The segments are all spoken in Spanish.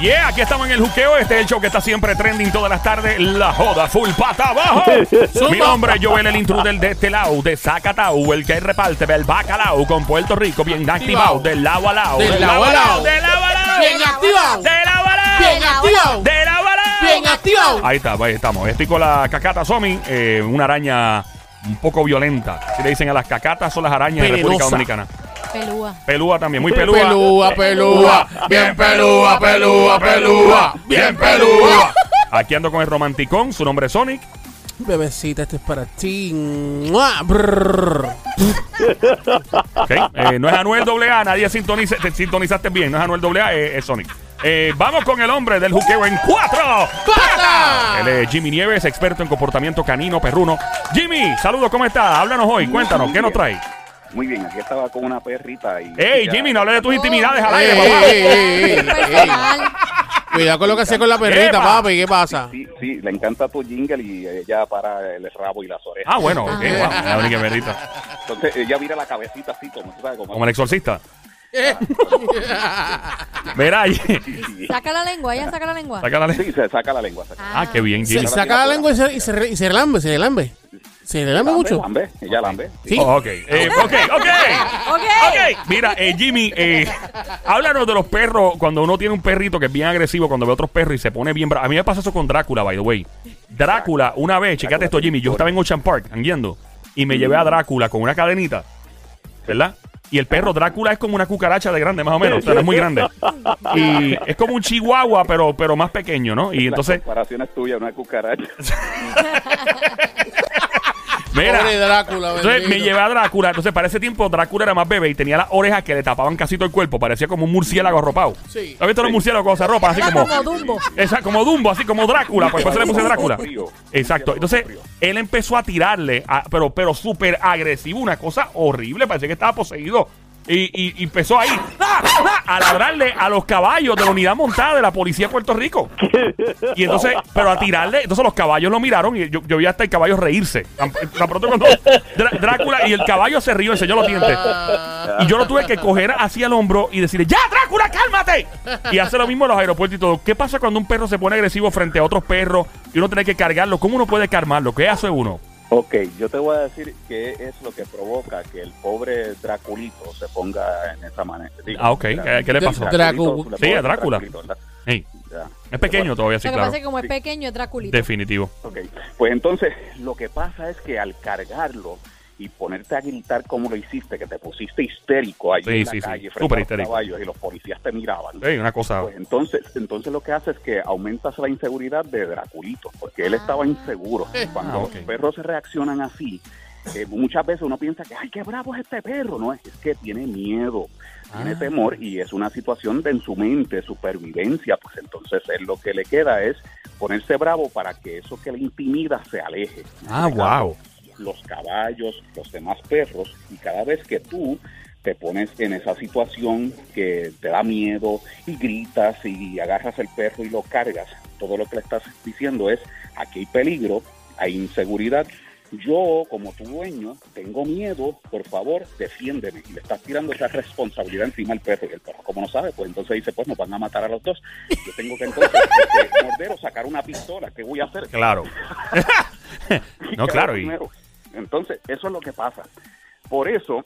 Yeah, aquí estamos en el juqueo. Este es el show que está siempre trending todas las tardes. La joda full pata abajo. Mi nombre es Joel, el intruder de este lado, de Zacatau, el que reparte el bacalao con Puerto Rico, bien activado, del lado a lado. Del lado a lado. Del lado a lado. Bien activado. Del lado a lado. Bien activado. Del lado a lado. Bien activado. Ahí está, ahí estamos. Estoy con la cacata Somi, eh, una araña un poco violenta. Si le dicen a las cacatas, son las arañas de República. Dominicana. Pelúa. Pelúa también, muy pelúa. Pelúa, pelúa, bien pelúa, pelúa, pelúa, bien pelúa. Aquí ando con el romanticón, su nombre es Sonic. Bebecita, este es para ti. Eh, no es Anuel AA, nadie sintoniza, te sintonizaste bien, no es Anuel AA, eh, es Sonic. Eh, vamos con el hombre del juqueo en cuatro. ¡Pata! Él es Jimmy Nieves, experto en comportamiento canino perruno. Jimmy, saludos, ¿cómo estás? Háblanos hoy, cuéntanos, ¿qué nos trae? Muy bien, aquí estaba con una perrita y... Ey, Jimmy, no hables de tus intimidades al aire, ey, papá. ey, ey, ey. Personal. Cuidado con lo que hace con la perrita, Epa. papi. ¿Qué pasa? Sí, sí, le encanta tu jingle y ella para el rabo y las orejas. Ah, bueno, ok, wow, la única verdita. Entonces ella vira la cabecita así, como tú sabes, como... Como el exorcista. Sí. Saca la lengua, ella saca la lengua. saca la Sí, se saca la lengua. saca- Ah, qué bien, Se saca la lengua y se, y se, re- y se relambe, se relambe. Se relambe mucho. Lambe, ella lambe. Sí. Oh, ok, eh, ok, ok. Ok. Ok, mira, eh, Jimmy, eh, háblanos de los perros. Cuando uno tiene un perrito que es bien agresivo, cuando ve otros perros y se pone bien bravo. A mí me pasa eso con Drácula, by the way. Drácula, una vez, checate esto, Jimmy. Yo estaba en Ocean Park, anguiendo, y me llevé a Drácula con una cadenita, ¿verdad? Y el perro Drácula es como una cucaracha de grande, más o menos. O sea, no es muy grande. Y es como un chihuahua, pero, pero más pequeño, ¿no? Y entonces, La comparación es tuya, no es cucaracha. mira. Pobre Drácula, Entonces me llevé a Drácula. Entonces para ese tiempo Drácula era más bebé y tenía las orejas que le tapaban casi todo el cuerpo. Parecía como un murciélago arropado. Sí. ¿Has visto los murciélagos cuando se arropan? Así como... como Dumbo. Esa, como Dumbo, así como Drácula. Pues por eso le puse Drácula. Exacto. Entonces él empezó a tirarle, a- pero, pero súper agresivo, una cosa horrible. Parecía que estaba poseído. Y, y- y empezó ahí ¡ah! ¡ah! a ladrarle a los caballos de la unidad montada de la policía de Puerto Rico. Y entonces, pero a tirarle, entonces los caballos lo miraron y yo, vi hasta el caballo reírse. Tan, pronto cuando Drá- Drácula y el caballo se rió, enseñó los dientes. Y yo lo tuve que coger hacia el hombro y decirle, ¡Ya, Drácula, cálmate! Y hace lo mismo en los aeropuertos y todo. ¿Qué pasa cuando un perro se pone agresivo frente a otros perros y uno tiene que cargarlo? ¿Cómo uno puede calmarlo? ¿Qué hace uno? Ok, yo te voy a decir qué es lo que provoca que el pobre Draculito se ponga en esa manera. Digo, Ah, ok. ¿Qué- qué le pasó? Le Dracu- Sí, a Drácula. es pequeño todavía, sí, Lo que claro. pasa es que como es pequeño, es Draculito. Definitivo. Ok, pues entonces lo que pasa es que al cargarlo y ponerte a gritar como lo hiciste, que te pusiste histérico allí Sí, en la sí, sí, calle súper frente a los histérico. caballos y los policías te miraban. Hey, una cosa. Pues entonces, entonces lo que hace es que aumentas la inseguridad de Draculito, porque él estaba inseguro. Cuando Ah, ok. los perros reaccionan así, eh, muchas veces uno piensa que, ay, qué bravo es este perro. No, es que tiene miedo, tiene Ah. temor y es una situación de en su mente, supervivencia. Pues entonces él lo que le queda es ponerse bravo para que eso que le intimida se aleje. Ah, wow. Los caballos, los demás perros, y cada vez que tú te pones en esa situación que te da miedo y gritas y agarras el perro y lo cargas, todo lo que le estás diciendo es, aquí hay peligro, hay inseguridad, yo como tu dueño tengo miedo, por favor, defiéndeme. Y le estás tirando esa responsabilidad encima al perro. Y el perro, como no sabe, pues entonces dice, pues nos van a matar a los dos. Yo tengo que entonces este, morder o sacar una pistola. ¿Qué voy a hacer? Claro. no, ¿Qué claro. Y? Entonces, eso es lo que pasa. Por eso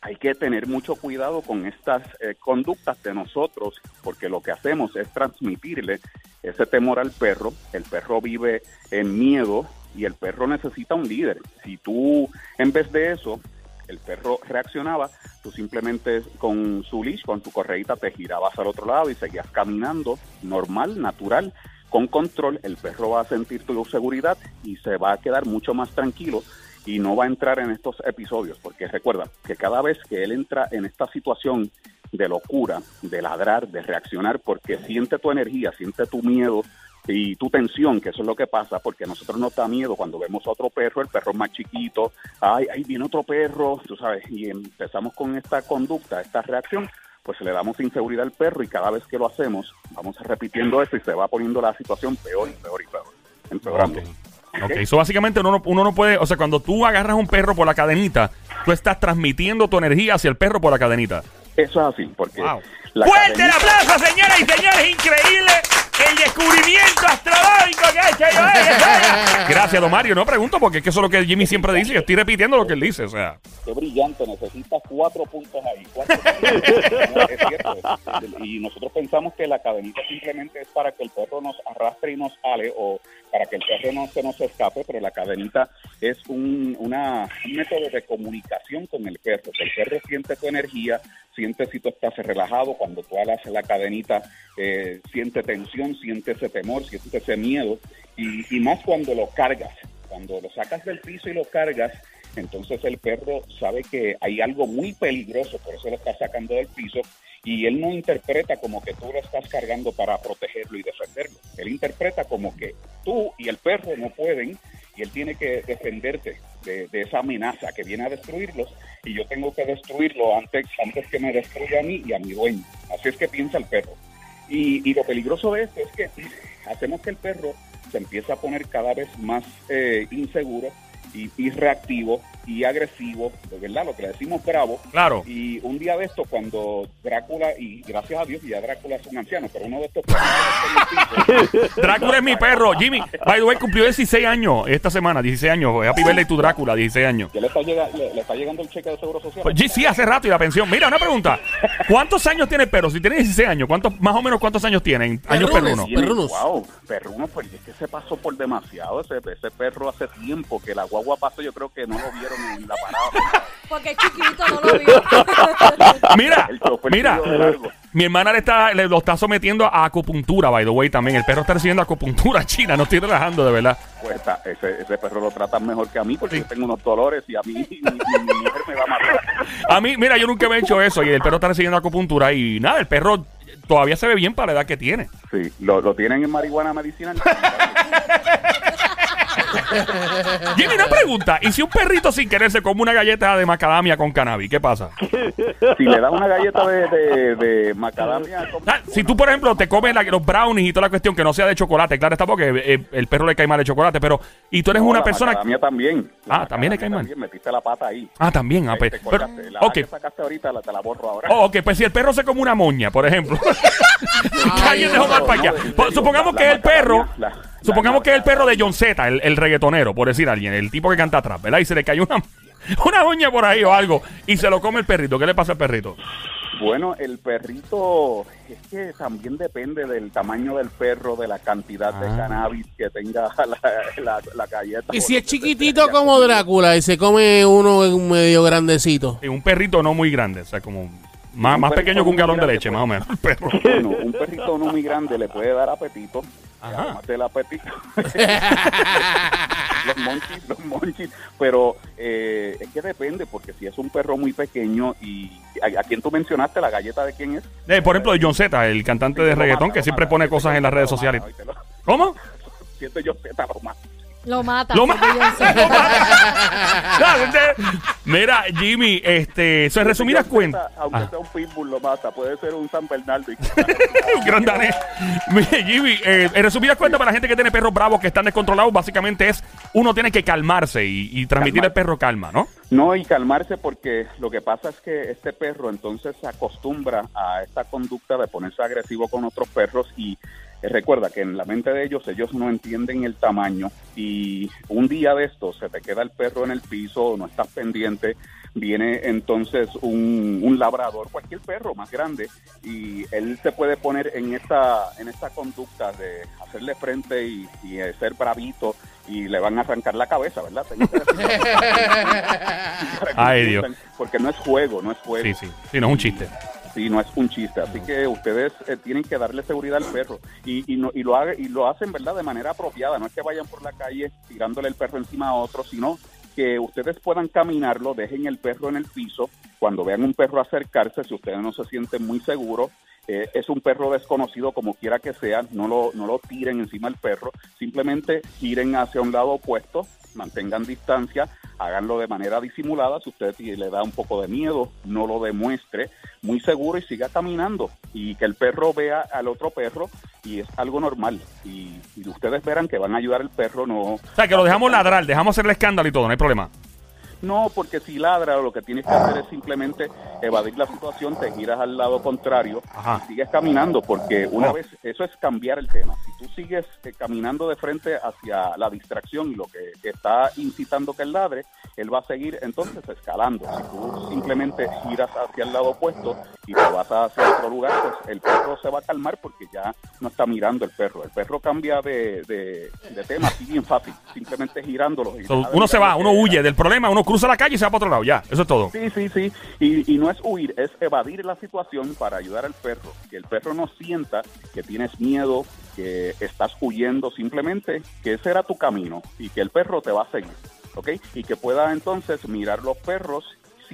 hay que tener mucho cuidado con estas eh, conductas de nosotros, porque lo que hacemos es transmitirle ese temor al perro. El perro vive en miedo y el perro necesita un líder. Si tú, en vez de eso, el perro reaccionaba, tú simplemente con su leash, con tu correíta, te girabas al otro lado y seguías caminando normal, natural, con control. El perro va a sentir tu seguridad y se va a quedar mucho más tranquilo y no va a entrar en estos episodios, porque recuerda que cada vez que él entra en esta situación de locura, de ladrar, de reaccionar, porque siente tu energía, siente tu miedo y tu tensión, que eso es lo que pasa, porque nosotros nos da miedo cuando vemos a otro perro, el perro es más chiquito, ay, ahí viene otro perro, tú sabes, y empezamos con esta conducta, esta reacción, pues le damos inseguridad al perro y cada vez que lo hacemos, vamos repitiendo eso y se va poniendo la situación peor y peor y peor, empeorando. Ok. Eso básicamente uno no, uno no puede, o sea, cuando tú agarras un perro por la cadenita, tú estás transmitiendo tu energía hacia el perro por la cadenita. Eso es así, porque Wow. la ¡Fuerte el cadenita- aplauso, señoras y señores! ¡Increíble el descubrimiento astronómico que ha hecho yo! Gracias, don Mario. No pregunto porque es que eso es lo que Jimmy siempre dice. Yo estoy repitiendo lo que él dice, o sea. Qué brillante, necesitas cuatro puntos ahí. cuatro puntos. es cierto. Y nosotros pensamos que la cadenita simplemente es para que el perro nos arrastre y nos ale o para que el perro no se nos escape, pero la cadenita es un, una, un método de comunicación con el perro. El perro siente tu energía, siente si tú estás relajado, cuando tú alas la cadenita, eh, siente tensión, siente ese temor, siente ese miedo, y, y más cuando lo cargas. Cuando lo sacas del piso y lo cargas, entonces el perro sabe que hay algo muy peligroso, por eso lo está sacando del piso, y él no interpreta como que tú lo estás cargando para protegerlo y defenderlo. Él interpreta como que tú y el perro no pueden, y él tiene que defenderte de, esa amenaza que viene a destruirlos, y yo tengo que destruirlo antes, antes que me destruya a mí y a mi dueño. Así es que piensa el perro. Y, y lo peligroso de esto es que hacemos que el perro se empiece a poner cada vez más eh, inseguro y, y reactivo y agresivo, de verdad, lo que le decimos bravo. Claro. Y un día de esto, cuando Drácula, y gracias a Dios, ya Drácula es un anciano, pero uno de estos perros Drácula es mi perro. Jimmy, by the way, cumplió 16 años esta semana. 16 años. Happy birthday tu Drácula, 16 años. ya le está, llega- le, le está llegando el cheque de seguro social. Pues, sí, sí, hace rato y la pensión. Mira, una pregunta. ¿Cuántos años tiene el perro? Si tiene 16 años, ¿cuántos, más o menos cuántos años tienen? Años Perrunos. perrunos. Perrunos. Wow, perruno, pues es que se pasó por demasiado. Ese, ese perro hace tiempo que la guagua pasó, yo creo que no lo vieron en la parada. Porque es chiquito, no lo vio. Mira, El mira. Mi hermana le está, le lo está sometiendo a acupuntura, by the way, también. El perro está recibiendo acupuntura china. No estoy relajando, de verdad. Pues está- ese, ese perro lo tratan mejor que a mí porque yo tengo unos dolores y a mí mi, mi- mi mujer me va a matar. A mí, mira, yo nunca me he hecho eso y el perro está recibiendo acupuntura y nada, el perro todavía se ve bien para la edad que tiene. Sí, lo, lo tienen en marihuana medicinal. Jimmy, una pregunta. ¿Y si un perrito sin querer se come una galleta de macadamia con cannabis? ¿Qué pasa? si le das una galleta de, de, de macadamia, con- Ah, si tú, por ejemplo, te comes la- los brownies y toda la cuestión que no sea de chocolate, claro está porque eh, el perro le cae mal el chocolate, pero y tú eres No, una la persona... macadamia también. La Ah, también le cae mal. Metiste la pata ahí. Ah, también. Ah, Ahí pues, pero- la ok. que sacaste ahorita la, te la borro ahora. Oh, ok, pues si el perro se come una moña, por ejemplo. que alguien dejó mal para allá. no, en Po- serio, Supongamos la- que la es el perro. supongamos la- que es el perro de John Z, el, el reggaetonero, por decir alguien, el tipo que canta atrás, ¿verdad? Y se le cayó una, una moña por ahí o algo y se lo come el perrito. ¿Qué le pasa al perrito? Bueno, el perrito es que también depende del tamaño del perro, de la cantidad de Ah. cannabis que tenga la, la, la galleta. Y si es chiquitito como Drácula y se come uno medio grandecito. Sí, un perrito no muy grande, o sea, como más, más pequeño que un muy galón de leche, pues. más o menos. Bueno, un perrito no muy grande le puede dar apetito. Ajá. Además del apetito. los monchis, los monchis. Pero eh, es que depende, porque si es un perro muy pequeño y... ¿A, a quién tú mencionaste? ¿La galleta de quién es? Eh, por ejemplo, de John Z, el cantante de reggaetón mata, que siempre mata. pone cosas en las redes sociales. mata, ¿Cómo? Si es de John Z, lo mata. Lo mata. Lo mata. Lo Mira, Jimmy, este, eso en resumidas cuentas. Aunque Ah. sea un pitbull, lo mata. Puede ser un San Bernardo. y- Un gran danés. Mire, Jimmy, eh, en resumidas cuentas, para la gente que tiene perros bravos que están descontrolados, básicamente es uno tiene que calmarse y, y transmitir Calmar. al perro calma, ¿no? No, y calmarse porque lo que pasa es que este perro entonces se acostumbra a esta conducta de ponerse agresivo con otros perros y recuerda que en la mente de ellos ellos no entienden el tamaño y un día de estos se te queda el perro en el piso, no estás pendiente, viene entonces un, un labrador, cualquier perro más grande y él se puede poner en esta en esta conducta de hacerle frente y, y, eh, ser bravito y le van a arrancar la cabeza, ¿verdad? Ay, entiendan, Porque no es juego, no es juego. Sí, sí. Sí, no es un chiste. Sí, no es un chiste. Así que ustedes eh, tienen que darle seguridad al perro y, y, no- y lo haga, y lo hacen, ¿verdad? De manera apropiada. No es que vayan por la calle tirándole el perro encima a otro, sino que ustedes puedan caminarlo, dejen el perro en el piso. Cuando vean un perro acercarse, si ustedes no se sienten muy seguros, Eh, es un perro desconocido como quiera que sea, no lo, no lo tiren encima del perro, simplemente giren hacia un lado opuesto, mantengan distancia, háganlo de manera disimulada, si usted le da un poco de miedo, no lo demuestre, muy seguro y siga caminando y que el perro vea al otro perro y es algo normal y, y ustedes verán que van a ayudar al perro, no... O sea, que lo dejamos ladrar, dejamos hacer el escándalo y todo, no hay problema. No, porque si ladra, lo que tienes que hacer es simplemente evadir la situación, te giras al lado contrario Ajá. y sigues caminando, porque una Oh. vez, eso es cambiar el tema. Si tú sigues eh, caminando de frente hacia la distracción y lo que, que está incitando que él ladre, él va a seguir entonces escalando. Si tú simplemente giras hacia el lado opuesto y te vas hacia otro lugar, pues el perro se va a calmar porque ya no está mirando el perro. El perro cambia de, de, de tema así bien fácil, simplemente girándolo. y So, uno se va, uno huye del problema, uno cruza la calle y se va para otro lado, ya, eso es todo. Sí, sí, sí. Y, y no es huir, es evadir la situación para ayudar al perro. Que el perro no sienta que tienes miedo, que estás huyendo, simplemente que ese era tu camino y que el perro te va a seguir. ¿Ok? Y que pueda entonces mirar los perros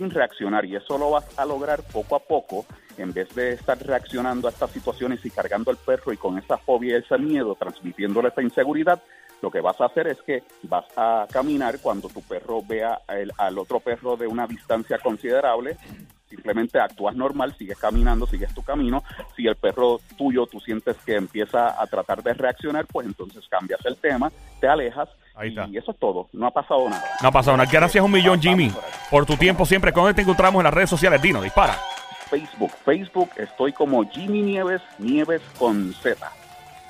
sin reaccionar. Y eso lo vas a lograr poco a poco, en vez de estar reaccionando a estas situaciones y cargando al perro y con esa fobia y ese miedo, transmitiéndole esa inseguridad. Lo que vas a hacer es que vas a caminar cuando tu perro vea al, al otro perro de una distancia considerable. Simplemente actúas normal, sigues caminando, sigues tu camino. Si el perro tuyo tú sientes que empieza a tratar de reaccionar, pues entonces cambias el tema, te alejas Ahí está. y eso es todo. No ha pasado nada. No ha pasado nada. Gracias un millón, Jimmy, por tu tiempo siempre. ¿Cómo te encontramos en las redes sociales? Dino, dispara. Facebook, Facebook, estoy como Jimmy Nieves, Nieves con Z.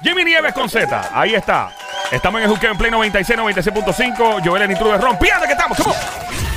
Jimmy Nieves con Z, ahí está. Estamos en el Juqueo en Play 96, 96.5. Joel en Intruder rompiendo que estamos. ¡Come on!